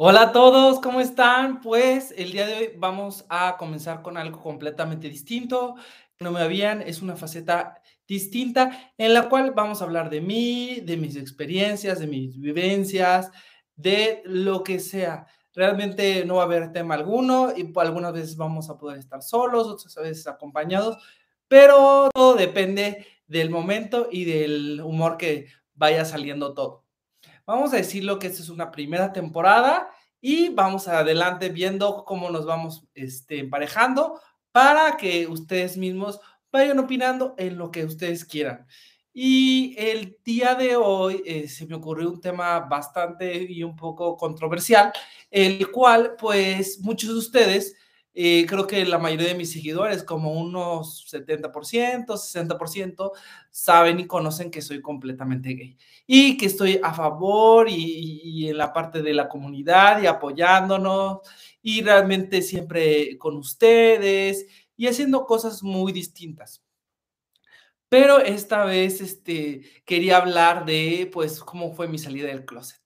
Hola a todos, ¿cómo están? Pues el día de hoy vamos a comenzar con algo completamente distinto. No me habían, es una faceta distinta en la cual vamos a hablar de mí, de mis experiencias, de mis vivencias, de lo que sea. Realmente no va a haber tema alguno y algunas veces vamos a poder estar solos, otras veces acompañados, pero todo depende del momento y del humor que vaya saliendo todo. Vamos a decirlo que esta es una primera temporada y vamos adelante viendo cómo nos vamos este, emparejando para que ustedes mismos vayan opinando en lo que ustedes quieran. Y el día de hoy eh, se me ocurrió un tema bastante y un poco controversial, el cual pues muchos de ustedes creo que la mayoría de mis seguidores, como unos 70%, 60%, saben y conocen que soy completamente gay y que estoy a favor y, y, en la parte de la comunidad y apoyándonos y realmente siempre con ustedes y haciendo cosas muy distintas. Pero esta vez este, quería hablar de, pues, cómo fue mi salida del closet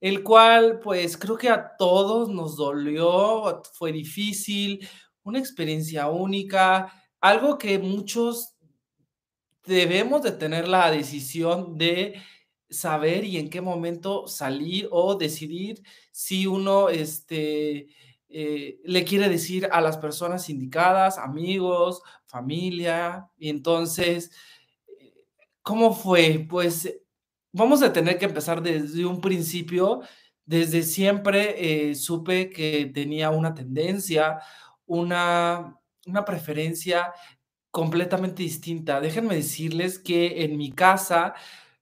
el cual pues creo que a todos nos dolió, fue difícil, una experiencia única, algo que muchos debemos de tener la decisión de saber y en qué momento salir o decidir si uno este, eh, le quiere decir a las personas indicadas, amigos, familia, y entonces, ¿cómo fue? Pues vamos a tener que empezar desde un principio. Desde siempre eh, supe que tenía una tendencia, una, una preferencia completamente distinta. Déjenme decirles que en mi casa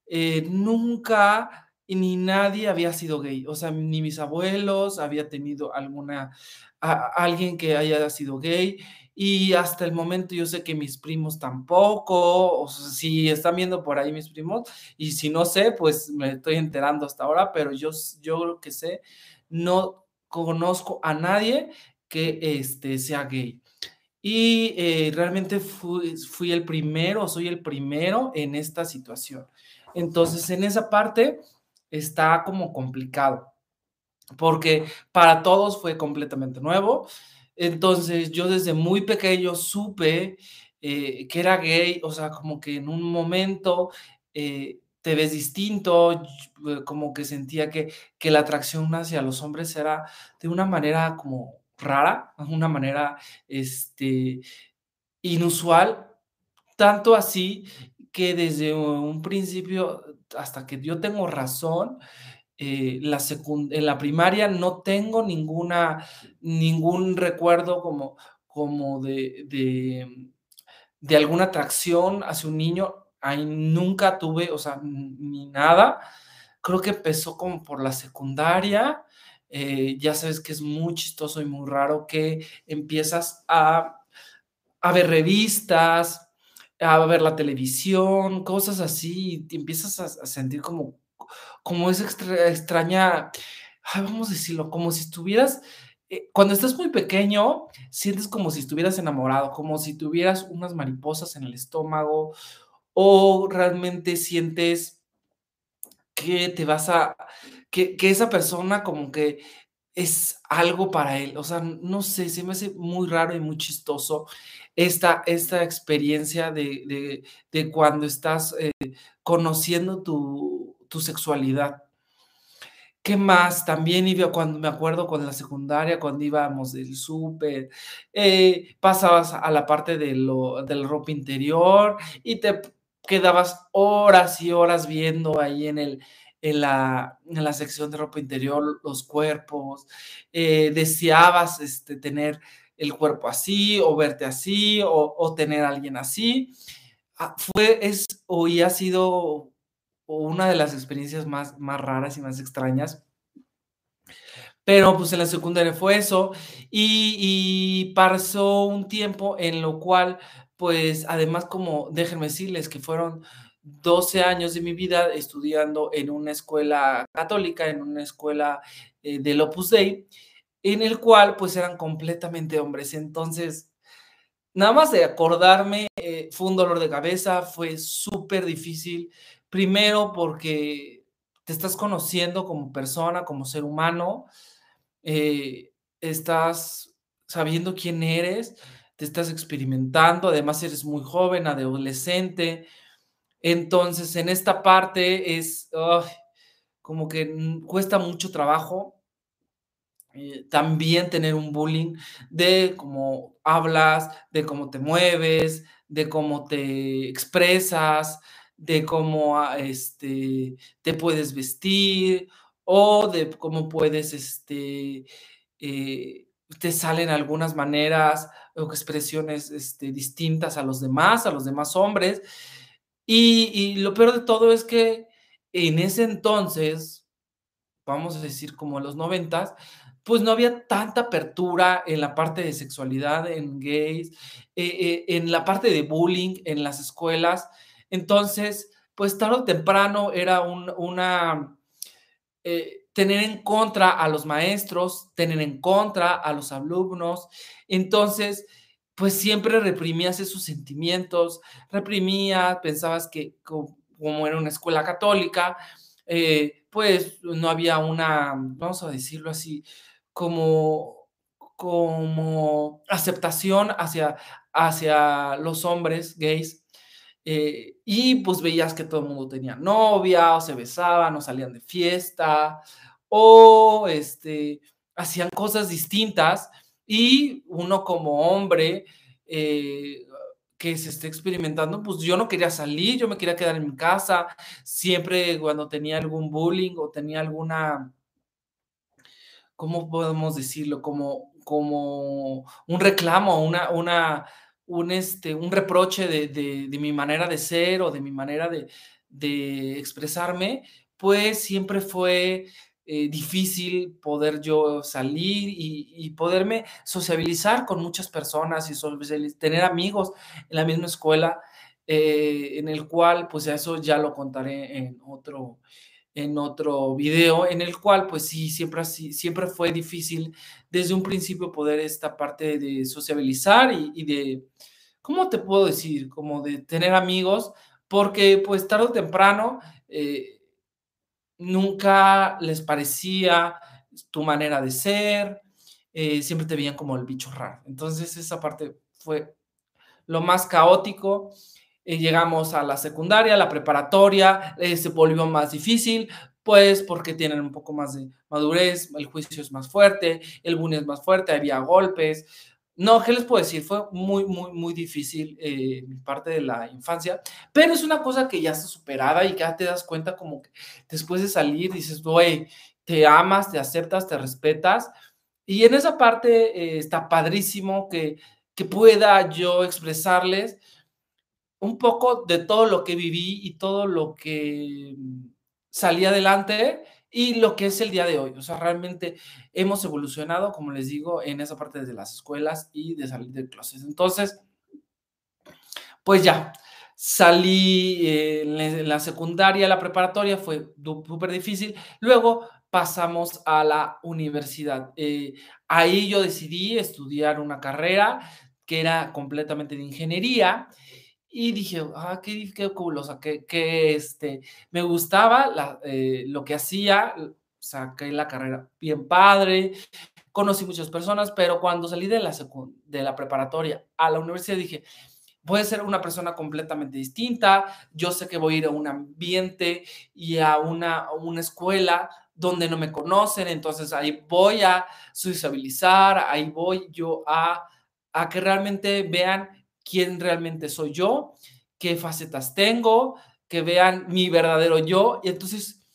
eh, nunca ni nadie había sido gay, o sea, ni mis abuelos había tenido alguna, alguien que haya sido gay, y hasta el momento yo sé que mis primos tampoco, o sea, si están viendo por ahí mis primos, y si no sé, pues me estoy enterando hasta ahora, pero yo, yo lo que sé, no conozco a nadie que este, sea gay. Y eh, realmente fui, fui el primero, soy el primero en esta situación. Entonces, en esa parte está como complicado, porque para todos fue completamente nuevo. Entonces yo desde muy pequeño supe eh, que era gay, o sea, como que en un momento eh, te ves distinto, como que sentía que, que la atracción hacia los hombres era de una manera como rara, una manera este, inusual, tanto así que desde un principio, hasta que yo tengo razón, eh, la en la primaria no tengo ninguna, ningún recuerdo como, como de, de, alguna atracción hacia un niño. Ahí nunca tuve, o sea, ni nada. Creo que empezó como por la secundaria. Eh, ya sabes que es muy chistoso y muy raro que empiezas a, a ver revistas, a ver la televisión, cosas así, y empiezas a, a sentir como como es extraña, vamos a decirlo, como si estuvieras, eh, cuando estás muy pequeño, sientes como si estuvieras enamorado, como si tuvieras unas mariposas en el estómago o realmente sientes que te vas a, que, que esa persona como que es algo para él. O sea, no sé, se me hace muy raro y muy chistoso esta, esta experiencia de, de, cuando estás eh, conociendo tu, tu sexualidad. ¿Qué más? También iba cuando me acuerdo con la secundaria, cuando íbamos del súper, eh, pasabas a la parte de lo, del ropa interior y te quedabas horas y horas viendo ahí en, el, en, la, en la sección de ropa interior los cuerpos, eh, deseabas este, tener el cuerpo así o verte así o, tener a alguien así. Ah, fue, es, hoy ha sido una de las experiencias más, más raras y más extrañas. Pero pues en la secundaria fue eso y, y pasó un tiempo en lo cual, pues además como déjenme decirles que fueron 12 años de mi vida estudiando en una escuela católica, en una escuela eh, del Opus Dei, en el cual pues eran completamente hombres. Entonces, nada más de acordarme, eh, fue un dolor de cabeza, fue súper difícil, Primero porque te estás conociendo como persona, como ser humano, eh, estás sabiendo quién eres, te estás experimentando, además eres muy joven, adolescente. Entonces, en esta parte es, como que cuesta mucho trabajo eh, también tener un bullying de cómo hablas, de cómo te mueves, de cómo te expresas, de cómo ah, este, te puedes vestir o de cómo puedes, este, eh, te salen algunas maneras o expresiones este, distintas a los demás, a los demás hombres. Y, lo peor de todo es que en ese entonces, vamos a decir como en los noventas, pues no había tanta apertura en la parte de sexualidad, en gays, eh, eh, en la parte de bullying en las escuelas. Entonces, pues tarde o temprano era un, una, eh, tener en contra a los maestros, tener en contra a los alumnos. Entonces, pues siempre reprimías esos sentimientos, reprimías, pensabas que como era una escuela católica, pues no había una, vamos a decirlo así, como, como aceptación hacia, hacia los hombres gays. Eh, y pues veías que todo el mundo tenía novia, o se besaban, o salían de fiesta, o este, hacían cosas distintas. Y uno como hombre eh, que se esté experimentando, pues yo no quería salir, yo me quería quedar en mi casa. Siempre cuando tenía algún bullying o tenía alguna ¿cómo podemos decirlo? Como, como un reclamo, una, una, un, este, un reproche de, de, mi manera de ser o de mi manera de, de expresarme, pues siempre fue eh, difícil poder yo salir y, y, poderme sociabilizar con muchas personas y tener amigos en la misma escuela, eh, en el cual, pues eso ya lo contaré en otro, en otro video, en el cual, pues sí, siempre, así, siempre fue difícil desde un principio poder esta parte de sociabilizar y, de, ¿cómo te puedo decir? Como de tener amigos, porque pues tarde o temprano eh, nunca les parecía tu manera de ser, eh, siempre te veían como el bicho raro. Entonces esa parte fue lo más caótico eh, llegamos a la secundaria, la preparatoria, eh, se volvió más difícil, pues porque tienen un poco más de madurez, el juicio es más fuerte, el bullying es más fuerte, había golpes. No, ¿qué les puedo decir? Fue muy, muy, muy difícil eh, mi parte de la infancia, pero es una cosa que ya está superada y ya te das cuenta como que después de salir dices, güey, te amas, te aceptas, te respetas. Y en esa parte está padrísimo que, que pueda yo expresarles un poco de todo lo que viví y todo lo que mm, salí adelante y lo que es el día de hoy. O sea, realmente hemos evolucionado, como les digo, en esa parte de las escuelas y de salir del closet. Entonces, pues ya, salí eh, en la secundaria, la preparatoria, fue súper difícil. Luego pasamos a la universidad. Eh, ahí yo decidí estudiar una carrera que era completamente de ingeniería y dije, ah, qué, qué sea, que, que este, me gustaba la, eh, lo que hacía, saqué la carrera bien padre, conocí muchas personas, pero cuando salí de la, de la preparatoria a la universidad dije, voy a ser una persona completamente distinta, yo sé que voy a ir a un ambiente y a una, una escuela donde no me conocen, entonces ahí voy a sociabilizar, ahí voy yo a, a que realmente vean quién realmente soy yo, qué facetas tengo, que vean mi verdadero yo. Y entonces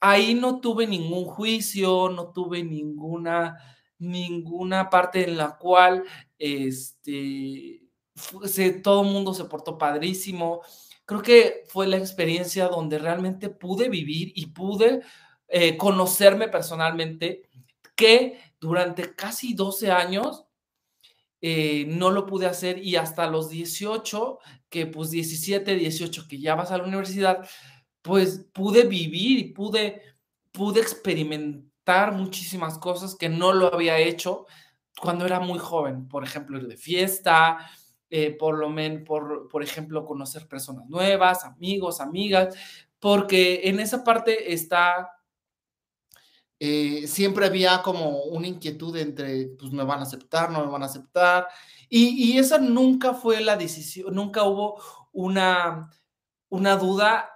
ahí no tuve ningún juicio, no tuve ninguna, ninguna parte en la cual este, todo el mundo se portó padrísimo. Creo que fue la experiencia donde realmente pude vivir y pude eh, conocerme personalmente, que durante casi 12 años eh, no lo pude hacer y hasta los 18, que pues 17, 18, que ya vas a la universidad, pues pude vivir y pude, pude experimentar muchísimas cosas que no lo había hecho cuando era muy joven. Por ejemplo, ir de fiesta, eh, por lo menos, por, por ejemplo, conocer personas nuevas, amigos, amigas, porque en esa parte está eh, siempre había como una inquietud entre, pues me van a aceptar, no me van a aceptar, y, y esa nunca fue la decisión, nunca hubo una, una duda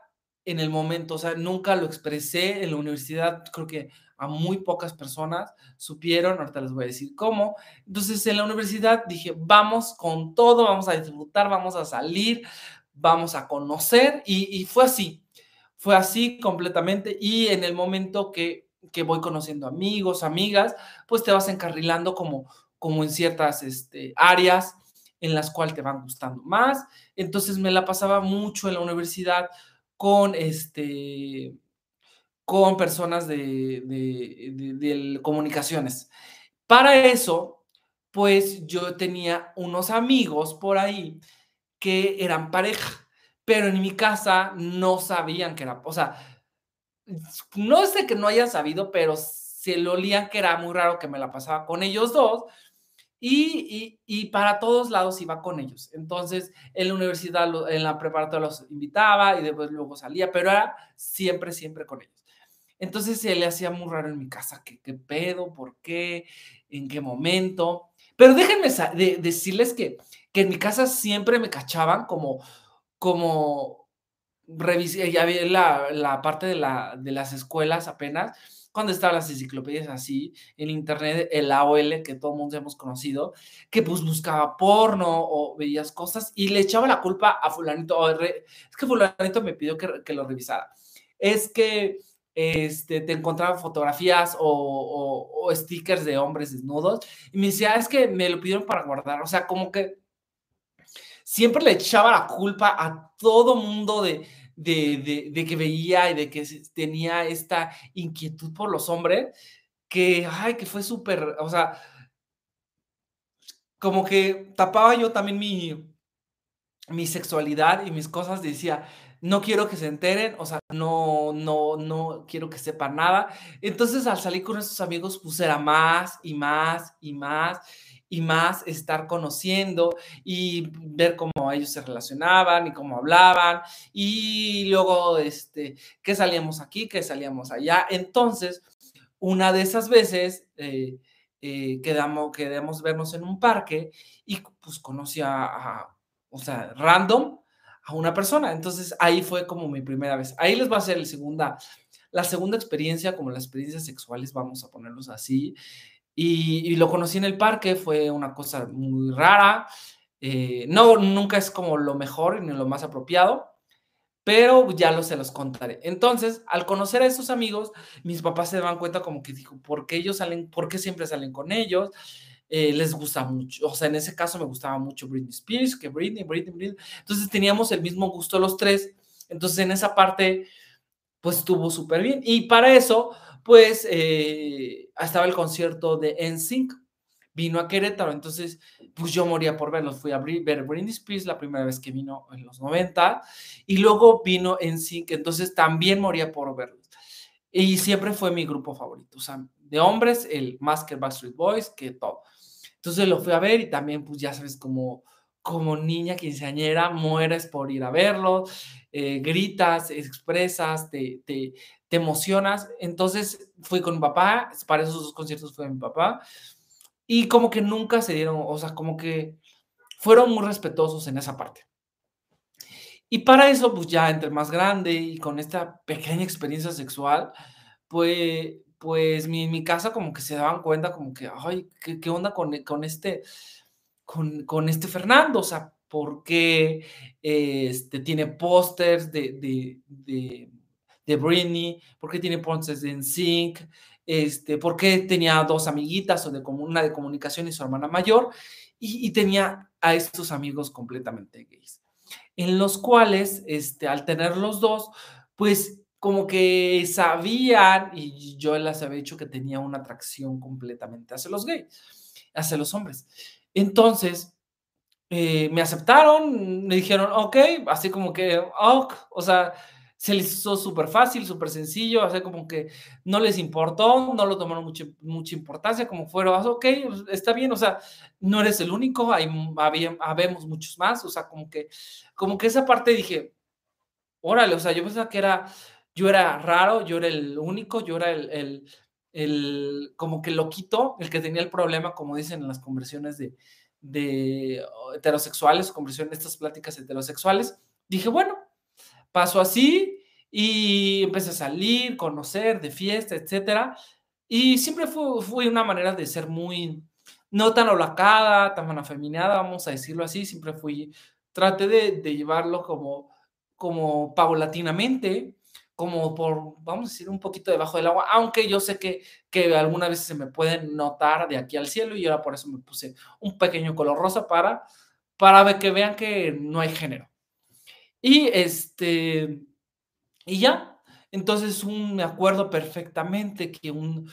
en el momento, o sea, nunca lo expresé en la universidad, creo que a muy pocas personas supieron, ahorita les voy a decir cómo. Entonces, en la universidad dije, vamos con todo, vamos a disfrutar, vamos a salir, vamos a conocer, y, y fue así, fue así completamente, y en el momento que que voy conociendo amigos, amigas, pues te vas encarrilando como, como en ciertas este, áreas en las cuales te van gustando más. Entonces me la pasaba mucho en la universidad con este con personas de, de, comunicaciones. Para eso, pues yo tenía unos amigos por ahí que eran pareja, pero en mi casa no sabían que era, o sea, no sé que no hayan sabido, pero se lo olían que era muy raro que me la pasaba con ellos dos. Y, y, para todos lados iba con ellos. Entonces, en la universidad, en la preparatoria los invitaba y después luego salía, pero era siempre, siempre con ellos. Entonces, se le hacía muy raro en mi casa, ¿qué, qué pedo? ¿Por qué? ¿En qué momento? Pero déjenme decirles que, que en mi casa siempre me cachaban como, como, revisé, ya vi la, la parte de, la, de las escuelas apenas, cuando estaban las enciclopedias así, en internet, el AOL, que todo el mundo hemos conocido, que pues buscaba porno o veías cosas y le echaba la culpa a fulanito, es que fulanito me pidió que, que, lo revisara, es que este, te encontraba fotografías o, o, o stickers de hombres desnudos y me decía, es que me lo pidieron para guardar, o sea, como que siempre le echaba la culpa a todo mundo de, de, de, que veía y de que tenía esta inquietud por los hombres, que, ay, que fue súper, o sea, como que tapaba yo también mi, mi sexualidad y mis cosas, decía, no quiero que se enteren, o sea, no, no, no quiero que sepan nada. Entonces, al salir con esos amigos, pues era más y más y más y más estar conociendo y ver cómo ellos se relacionaban y cómo hablaban y luego este que salíamos aquí, que salíamos allá. Entonces, una de esas veces eh, eh, quedamos, quedamos vernos en un parque y pues conocí a, o sea, random a una persona. Entonces ahí fue como mi primera vez. Ahí les va a ser el segunda, la segunda experiencia, como las experiencias sexuales, vamos a ponerlos así. Y, lo conocí en el parque, fue una cosa muy rara. Eh, no, nunca es como lo mejor ni lo más apropiado, pero ya lo se los contaré. Entonces, al conocer a esos amigos, mis papás se daban cuenta como que dijo, ¿por qué ellos salen, por qué siempre salen con ellos? Eh, les gusta mucho, o sea, en ese caso me gustaba mucho Britney Spears, que Britney, Britney, Britney. Entonces teníamos el mismo gusto los tres. Entonces en esa parte, pues estuvo súper bien. Y para eso, pues eh, estaba el concierto de NSYNC, vino a Querétaro, entonces pues yo moría por verlos, fui a ver Britney Spears la primera vez que vino en los 90 y luego vino NSYNC, entonces también moría por verlos. Y siempre fue mi grupo favorito, o sea, de hombres, el más que Backstreet Boys, que todo. Entonces lo fui a ver y también pues ya sabes como como niña quinceañera mueres por ir a verlo, eh, gritas, expresas, te, te, te emocionas. Entonces fui con mi papá, para esos dos conciertos fue mi papá, y como que nunca se dieron, o sea, como que fueron muy respetuosos en esa parte. Y para eso, pues ya entre más grande y con esta pequeña experiencia sexual, pues, pues mi, mi casa como que se daban cuenta como que, ay, ¿qué, qué onda con, con, este, con, con este Fernando? O sea, ¿por qué este, tiene pósters de, de, de de Britney, por qué tiene Ponces en Sync, este, por qué tenía dos amiguitas, o de, una de comunicación y su hermana mayor, y, tenía a estos amigos completamente gays, en los cuales, este, al tener los dos, pues como que sabían, y yo les había dicho que tenía una atracción completamente hacia los gays, hacia los hombres. Entonces, eh, me aceptaron, me dijeron, ok, así como que, ok, o sea, se les hizo súper fácil, súper sencillo, o sea, como que no les importó, no lo tomaron mucha, mucha importancia, como fueron, ok, pues, está bien, o sea, no eres el único, hay, había, habemos muchos más, o sea, como que, como que esa parte dije, órale, o sea, yo pensaba que era, yo era raro, yo era el único, yo era el, el, el como que loquito, el que tenía el problema, como dicen en las conversiones de, de heterosexuales, conversiones, estas pláticas heterosexuales. Dije, bueno, paso así y empecé a salir, conocer, de fiesta, etcétera. Y siempre fue, fue una manera de ser muy, no tan holacada, tan afeminada, vamos a decirlo así, siempre fui, traté de, de llevarlo como, como paulatinamente, como por, vamos a decir, un poquito debajo del agua, aunque yo sé que, que algunas veces se me pueden notar de aquí al cielo y ahora por eso me puse un pequeño color rosa para, para que vean que no hay género. Y este, y ya, entonces un, me acuerdo perfectamente que un,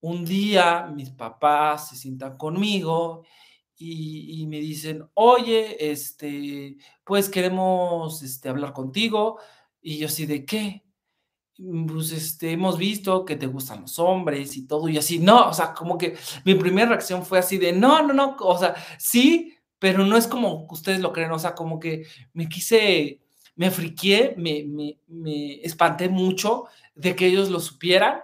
un día mis papás se sientan conmigo y, y, me dicen, oye, este, pues queremos este, hablar contigo. Y yo así, ¿de qué? Mm, pues, este, hemos visto que te gustan los hombres y todo, y así, no, o sea, como que mi primera reacción fue así de, no, no, no, o sea, sí, pero no es como ustedes lo creen, o sea, como que me quise, me friqué, me, me, me espanté mucho de que ellos lo supieran,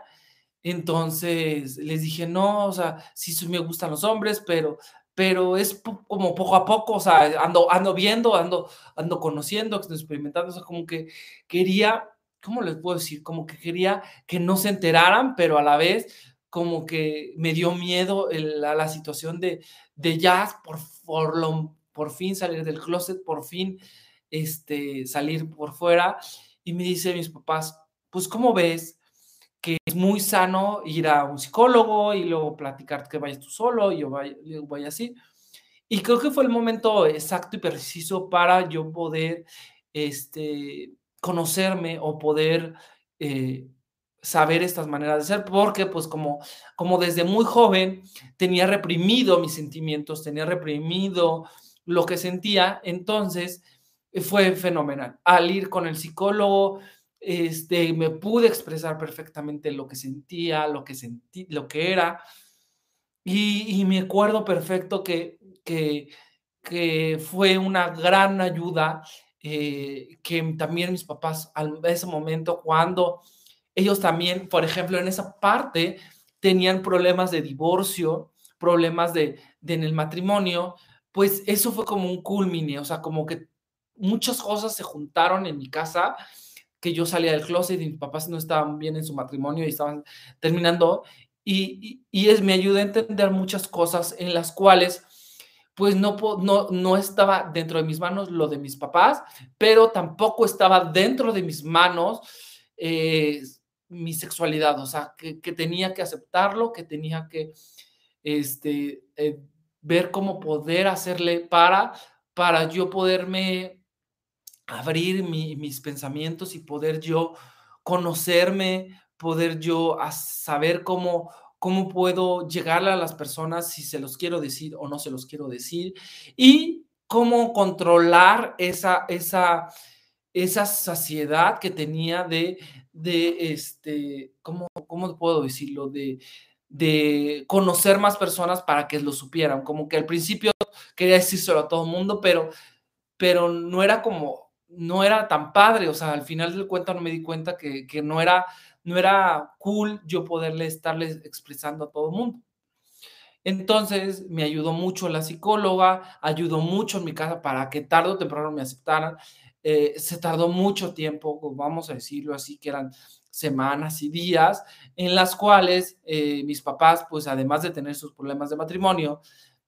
entonces les dije, no, o sea, sí, me gustan los hombres, pero, pero es como poco a poco, o sea, ando, ando viendo, ando, ando conociendo, experimentando, o sea, como que quería ¿cómo les puedo decir? Como que quería que no se enteraran, pero a la vez como que me dio miedo el, a la situación de, de ya por, por, lo, por fin salir del closet, por fin este, salir por fuera. Y me dice mis papás, pues ¿cómo ves? que es muy sano ir a un psicólogo y luego platicar que vayas tú solo y yo vaya, yo vaya así. Y creo que fue el momento exacto y preciso para yo poder este, conocerme o poder eh, saber estas maneras de ser, porque pues como, como desde muy joven tenía reprimido mis sentimientos, tenía reprimido lo que sentía, entonces eh, fue fenomenal. Al ir con el psicólogo, este, me pude expresar perfectamente lo que sentía, lo que sentí, lo que era, y, me acuerdo perfecto que, que fue una gran ayuda eh, que también mis papás en ese momento, cuando ellos también, por ejemplo, en esa parte tenían problemas de divorcio, problemas de, en el matrimonio, pues eso fue como un culmine, o sea, como que muchas cosas se juntaron en mi casa, que yo salía del closet y mis papás no estaban bien en su matrimonio y estaban terminando, y, es, me ayudó a entender muchas cosas en las cuales pues no, no, no estaba dentro de mis manos lo de mis papás, pero tampoco estaba dentro de mis manos eh, mi sexualidad, o sea, que, tenía que aceptarlo, que tenía que este, eh, ver cómo poder hacerle para, para yo poderme abrir mis pensamientos y poder yo conocerme, poder yo saber cómo cómo puedo llegarle a las personas si se los quiero decir o no se los quiero decir y cómo controlar esa, esa, esa saciedad que tenía de, de este, ¿cómo, cómo puedo decirlo? De, de conocer más personas para que lo supieran. Como que al principio quería decírselo a todo el mundo, pero, pero no era como, no era tan padre. O sea, al final del cuento no me di cuenta que, que no era no era cool yo poderle estarles expresando a todo el mundo. Entonces me ayudó mucho la psicóloga, ayudó mucho en mi casa para que tarde o temprano me aceptaran. Eh, se tardó mucho tiempo, vamos a decirlo así, que eran semanas y días en las cuales eh, mis papás, pues además de tener sus problemas de matrimonio,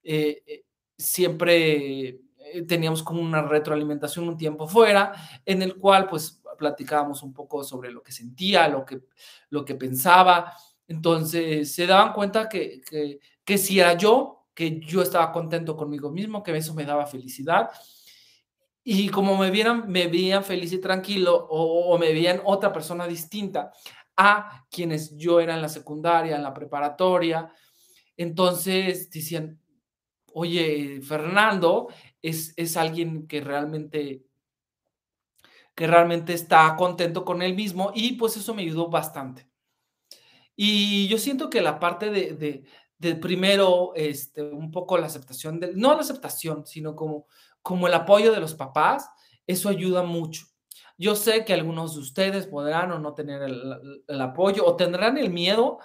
eh, siempre teníamos como una retroalimentación un tiempo fuera, en el cual pues platicábamos un poco sobre lo que sentía, lo que, lo que pensaba. Entonces se daban cuenta que, que, si era yo, que yo estaba contento conmigo mismo, que eso me daba felicidad. Y como me vieran, me veían feliz y tranquilo o, me veían otra persona distinta a quienes yo era en la secundaria, en la preparatoria. Entonces decían, oye, Fernando es, es alguien que realmente que realmente está contento con él mismo y pues eso me ayudó bastante. Y yo siento que la parte de, de, primero, este, un poco la aceptación, de, no la aceptación, sino como, como el apoyo de los papás, eso ayuda mucho. Yo sé que algunos de ustedes podrán o no tener el, el apoyo o tendrán el miedo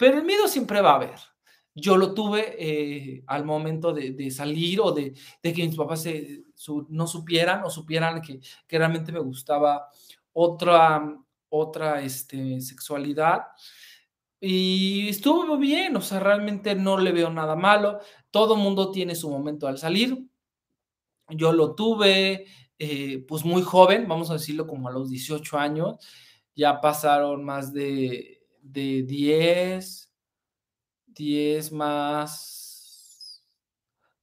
pero el miedo siempre va a haber. Yo lo tuve eh, al momento de, salir o de, que mis papás no supieran o supieran que, que, realmente me gustaba otra, otra este, sexualidad. Y estuvo bien, o sea, realmente no le veo nada malo. Todo mundo tiene su momento al salir. Yo lo tuve, eh, pues muy joven, vamos a decirlo como a los 18 años. Ya pasaron más de, de 10, 10 más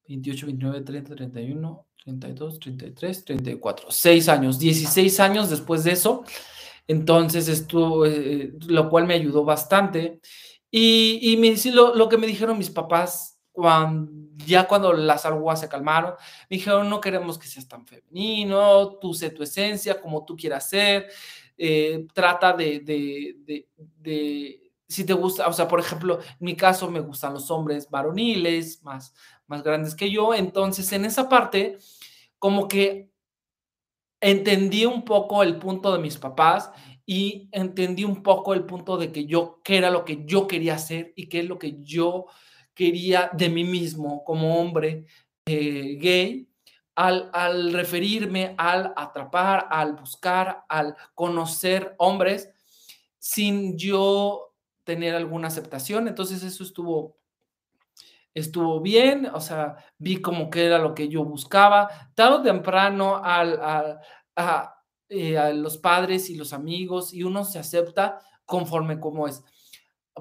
28, 29, 30, 31, 32, 33, 34. 6 años, 16 años después de eso. Entonces, esto, eh, lo cual me ayudó bastante. Y, y me, lo, lo que me dijeron mis papás cuando, ya cuando las aguas se calmaron, me dijeron, no queremos que seas tan femenino, tú sé tu esencia, como tú quieras ser, eh, trata de, de, de, de, si te gusta, o sea, por ejemplo, en mi caso me gustan los hombres varoniles, más, más grandes que yo, entonces en esa parte, como que entendí un poco el punto de mis papás y entendí un poco el punto de que yo, qué era lo que yo quería hacer y qué es lo que yo quería de mí mismo como hombre eh, gay al, al, referirme, al atrapar, al buscar, al conocer hombres sin yo tener alguna aceptación. Entonces eso estuvo estuvo bien, o sea, vi como que era lo que yo buscaba. Tarde o temprano al, a, eh, a, los padres y los amigos y uno se acepta conforme como es.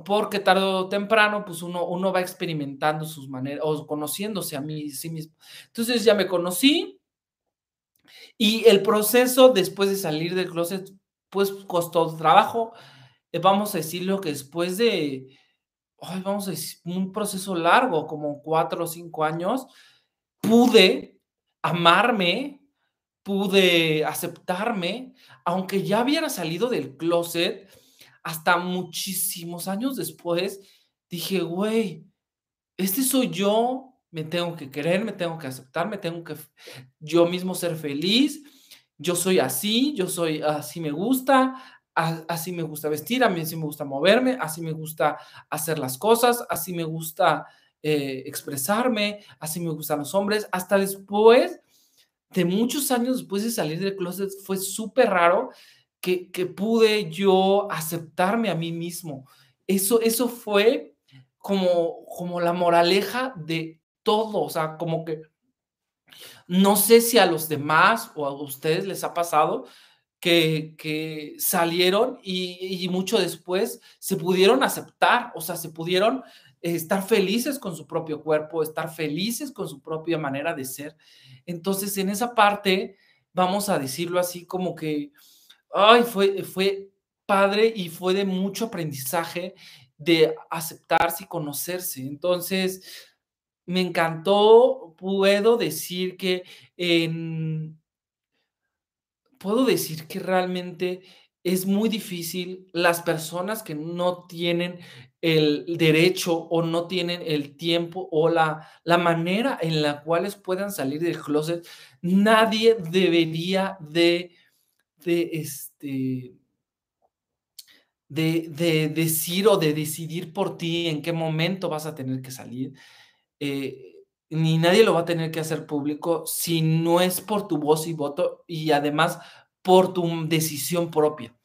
Porque tarde o temprano, pues uno, uno va experimentando sus maneras o conociéndose a mí sí mismo. Entonces ya me conocí y el proceso después de salir del closet, pues costó trabajo. Eh, vamos a decirlo que después de, vamos a decir, un proceso largo, como cuatro o cinco años, pude amarme, pude aceptarme, aunque ya hubiera salido del closet, hasta muchísimos años después, dije, güey, este soy yo, me tengo que querer, me tengo que aceptar, me tengo que yo mismo ser feliz, yo soy así, yo soy así me gusta, así me gusta vestir, a mí así me gusta moverme, así me gusta hacer las cosas, así me gusta eh, expresarme, así me gustan los hombres. Hasta después de muchos años después de salir del closet, fue súper raro que, que, pude yo aceptarme a mí mismo. Eso, eso fue como, como la moraleja de todo, o sea, como que no sé si a los demás o a ustedes les ha pasado, que, salieron y, mucho después se pudieron aceptar, o sea, se pudieron estar felices con su propio cuerpo, estar felices con su propia manera de ser. Entonces, en esa parte, vamos a decirlo así, como que, ay, fue, fue padre y fue de mucho aprendizaje de aceptarse y conocerse. Entonces, me encantó, puedo decir que en puedo decir que realmente es muy difícil las personas que no tienen el derecho o no tienen el tiempo o la, la manera en la cual puedan salir del closet. Nadie debería de, de, este, de, de decir o de decidir por ti en qué momento vas a tener que salir. Eh, ni nadie lo va a tener que hacer público si no es por tu voz y voto y además por tu decisión propia.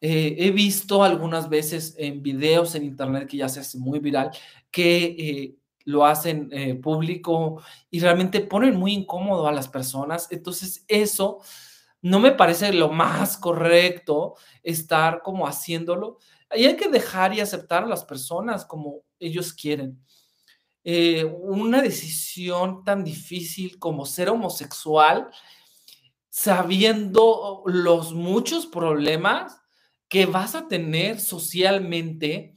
Eh, he visto algunas veces en videos en internet que ya se hace muy viral que eh, lo hacen eh, público y realmente ponen muy incómodo a las personas. Entonces eso no me parece lo más correcto estar como haciéndolo. Hay que dejar y aceptar a las personas como ellos quieren. Eh, una decisión tan difícil como ser homosexual, sabiendo los muchos problemas que vas a tener socialmente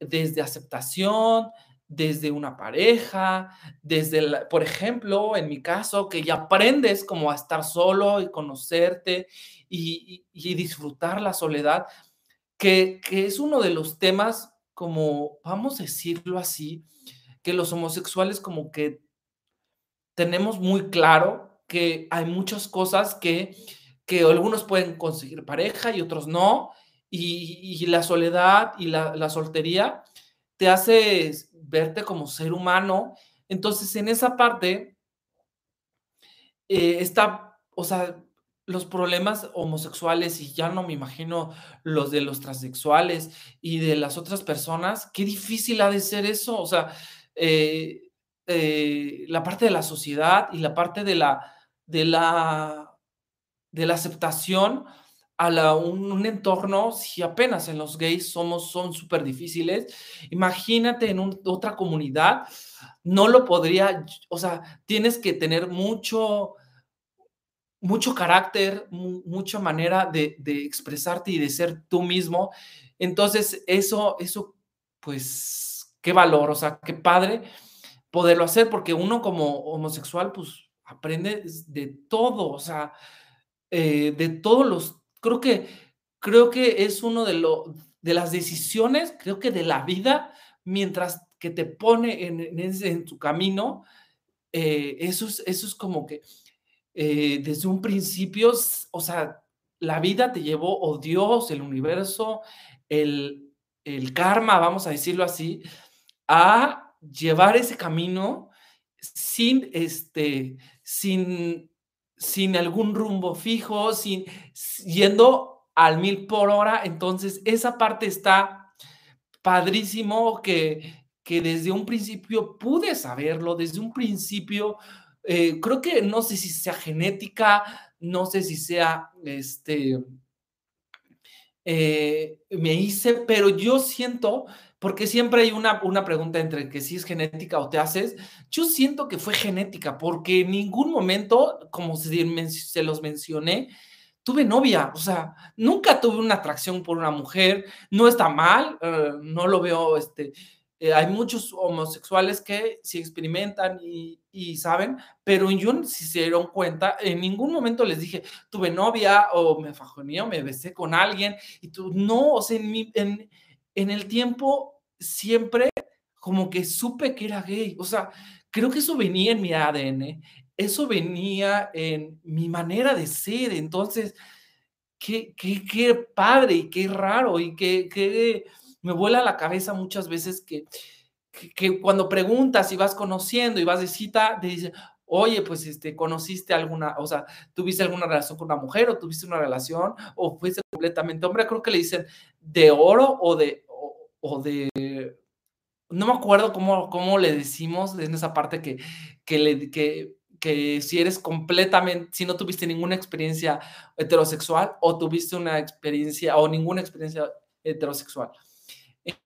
desde aceptación, desde una pareja, desde, por ejemplo, en mi caso, que ya aprendes como a estar solo y conocerte y, disfrutar la soledad, que es uno de los temas como, vamos a decirlo así, que los homosexuales como que tenemos muy claro que hay muchas cosas que, que algunos pueden conseguir pareja y otros no, y, la soledad y la, soltería te hace verte como ser humano. Entonces, en esa parte, eh, está, o sea, los problemas homosexuales, y ya no me imagino los de los transexuales y de las otras personas, qué difícil ha de ser eso, o sea, eh, eh, la parte de la sociedad y la parte de la, de la, de la aceptación a un, entorno, si apenas en los gays somos, son súper difíciles, imagínate en otra comunidad, no lo podría, o sea, tienes que tener mucho, mucho carácter, mucha manera de, expresarte y de ser tú mismo. Entonces, eso, eso, pues, qué valor, o sea, qué padre poderlo hacer, porque uno como homosexual, pues, aprende de todo, o sea, eh, de todos los, creo que, creo que es uno de, lo, de las decisiones, creo que de la vida, mientras que te pone en, en, tu camino, eh, eso, es, como que eh, desde un principio, o sea, la vida te llevó, o Dios, el universo, el, el karma, vamos a decirlo así, a llevar ese camino sin, este, sin, sin algún rumbo fijo, sin, yendo al mil por hora. Entonces, esa parte está padrísimo que, que desde un principio pude saberlo, desde un principio eh, creo que no sé si sea genética, no sé si sea, este, eh, me hice, pero yo siento, porque siempre hay una, una pregunta entre que si es genética o te haces, yo siento que fue genética, porque en ningún momento, como se, se los mencioné, tuve novia, o sea, nunca tuve una atracción por una mujer, no está mal, eh, no lo veo, este, eh, hay muchos homosexuales que sí experimentan y, saben, pero yo, si se dieron cuenta, en ningún momento les dije, tuve novia o me fajoneé o me besé con alguien. Y tú, no, o sea, en, el tiempo siempre como que supe que era gay. O sea, creo que eso venía en mi ADN, eso venía en mi manera de ser. Entonces, qué, qué, qué padre y qué raro y qué... qué me vuela la cabeza muchas veces que, que, cuando preguntas y vas conociendo y vas de cita, te dicen, oye, pues este, conociste alguna, o sea, tuviste alguna relación con una mujer o tuviste una relación o fuiste completamente hombre, creo que le dicen de oro o de, o, de, no me acuerdo cómo, cómo le decimos en esa parte que, que, que si eres completamente, si no tuviste ninguna experiencia heterosexual o tuviste una experiencia o ninguna experiencia heterosexual.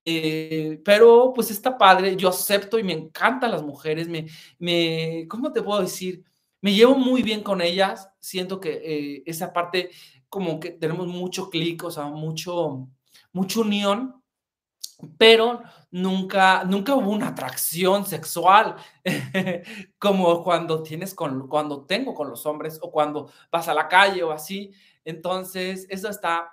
Eh, pero pues está padre, yo acepto y me encantan las mujeres, me, me, ¿cómo te puedo decir? Me llevo muy bien con ellas, siento que eh, esa parte como que tenemos mucho clic, o sea, mucho, mucha unión, pero nunca, nunca hubo una atracción sexual como cuando tienes con, cuando tengo con los hombres o cuando vas a la calle o así. Entonces, eso está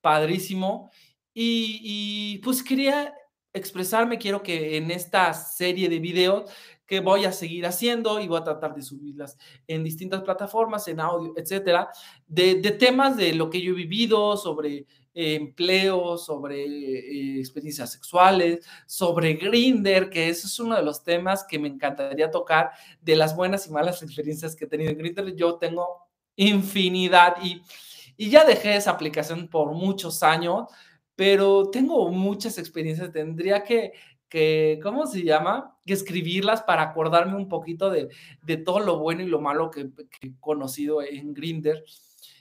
padrísimo y, pues quería expresarme, quiero que en esta serie de videos que voy a seguir haciendo y voy a tratar de subirlas en distintas plataformas, en audio, etcétera, de, temas de lo que yo he vivido, sobre eh, empleo, sobre eh, experiencias sexuales, sobre Grinder, que ese es uno de los temas que me encantaría tocar, de las buenas y malas experiencias que he tenido en Grinder. Yo tengo infinidad y, y ya dejé esa aplicación por muchos años pero tengo muchas experiencias, tendría que, que ¿cómo se llama? Que escribirlas para acordarme un poquito de, de todo lo bueno y lo malo que, que he conocido en Grinder.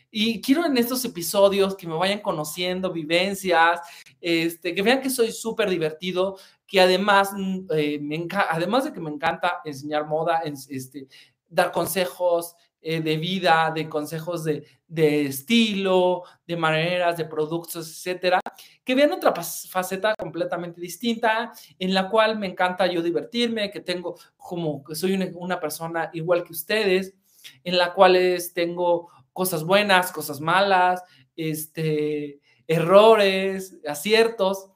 Y quiero en estos episodios que me vayan conociendo, vivencias, este, que vean que soy súper divertido, que además, mm, eh, me además de que me encanta enseñar moda, este, dar consejos, eh, de vida, de consejos de, estilo, de maneras, de productos, etcétera, que vean otra faceta completamente distinta, en la cual me encanta yo divertirme, que tengo como que soy una, persona igual que ustedes, en la cual tengo cosas buenas, cosas malas, este, errores, aciertos.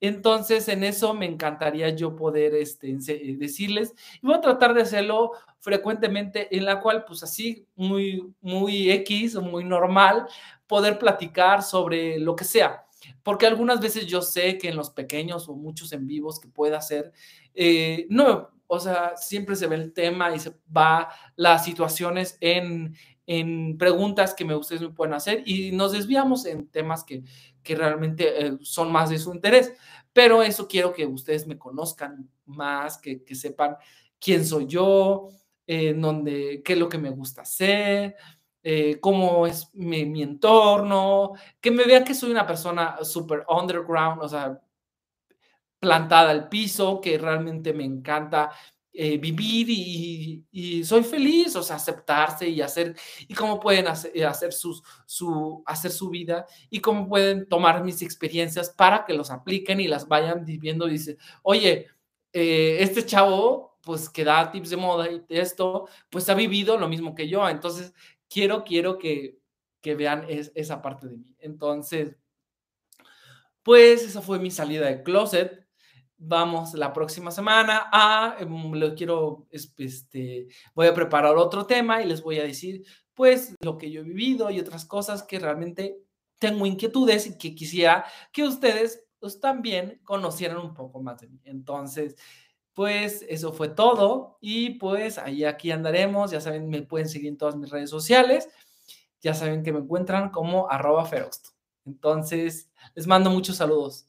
Entonces, en eso me encantaría yo poder este, decirles, y voy a tratar de hacerlo frecuentemente, en la cual, pues así, muy, muy X muy normal, poder platicar sobre lo que sea. porque algunas veces yo sé que en los pequeños o muchos en vivos que pueda hacer, eh, no, o sea, siempre se ve el tema y se va las situaciones en, en preguntas que me, ustedes me pueden hacer y nos desviamos en temas que, que realmente eh, son más de su interés. Pero eso quiero que ustedes me conozcan más, que, sepan quién soy yo, en dónde, qué es lo que me gusta hacer, eh, cómo es mi, mi, entorno, que me vean que soy una persona súper underground, o sea, plantada al piso, que realmente me encanta eh, vivir y, soy feliz, o sea, aceptarse y hacer, y cómo pueden hacer, eh, hacer, sus, su, hacer su vida y cómo pueden tomar mis experiencias para que los apliquen y las vayan viviendo. Dice, oye, eh, este chavo, pues que da tips de moda y esto, pues ha vivido lo mismo que yo, entonces quiero, quiero que, que vean es, esa parte de mí. Entonces, pues esa fue mi salida de closet vamos la próxima semana a, em, lo quiero, este, voy a preparar otro tema y les voy a decir, pues, lo que yo he vivido y otras cosas que realmente tengo inquietudes y que quisiera que ustedes pues, también conocieran un poco más de mí. Entonces, pues eso fue todo y pues ahí aquí andaremos, ya saben, me pueden seguir en todas mis redes sociales, ya saben que me encuentran como arroba feroxto. Entonces, les mando muchos saludos.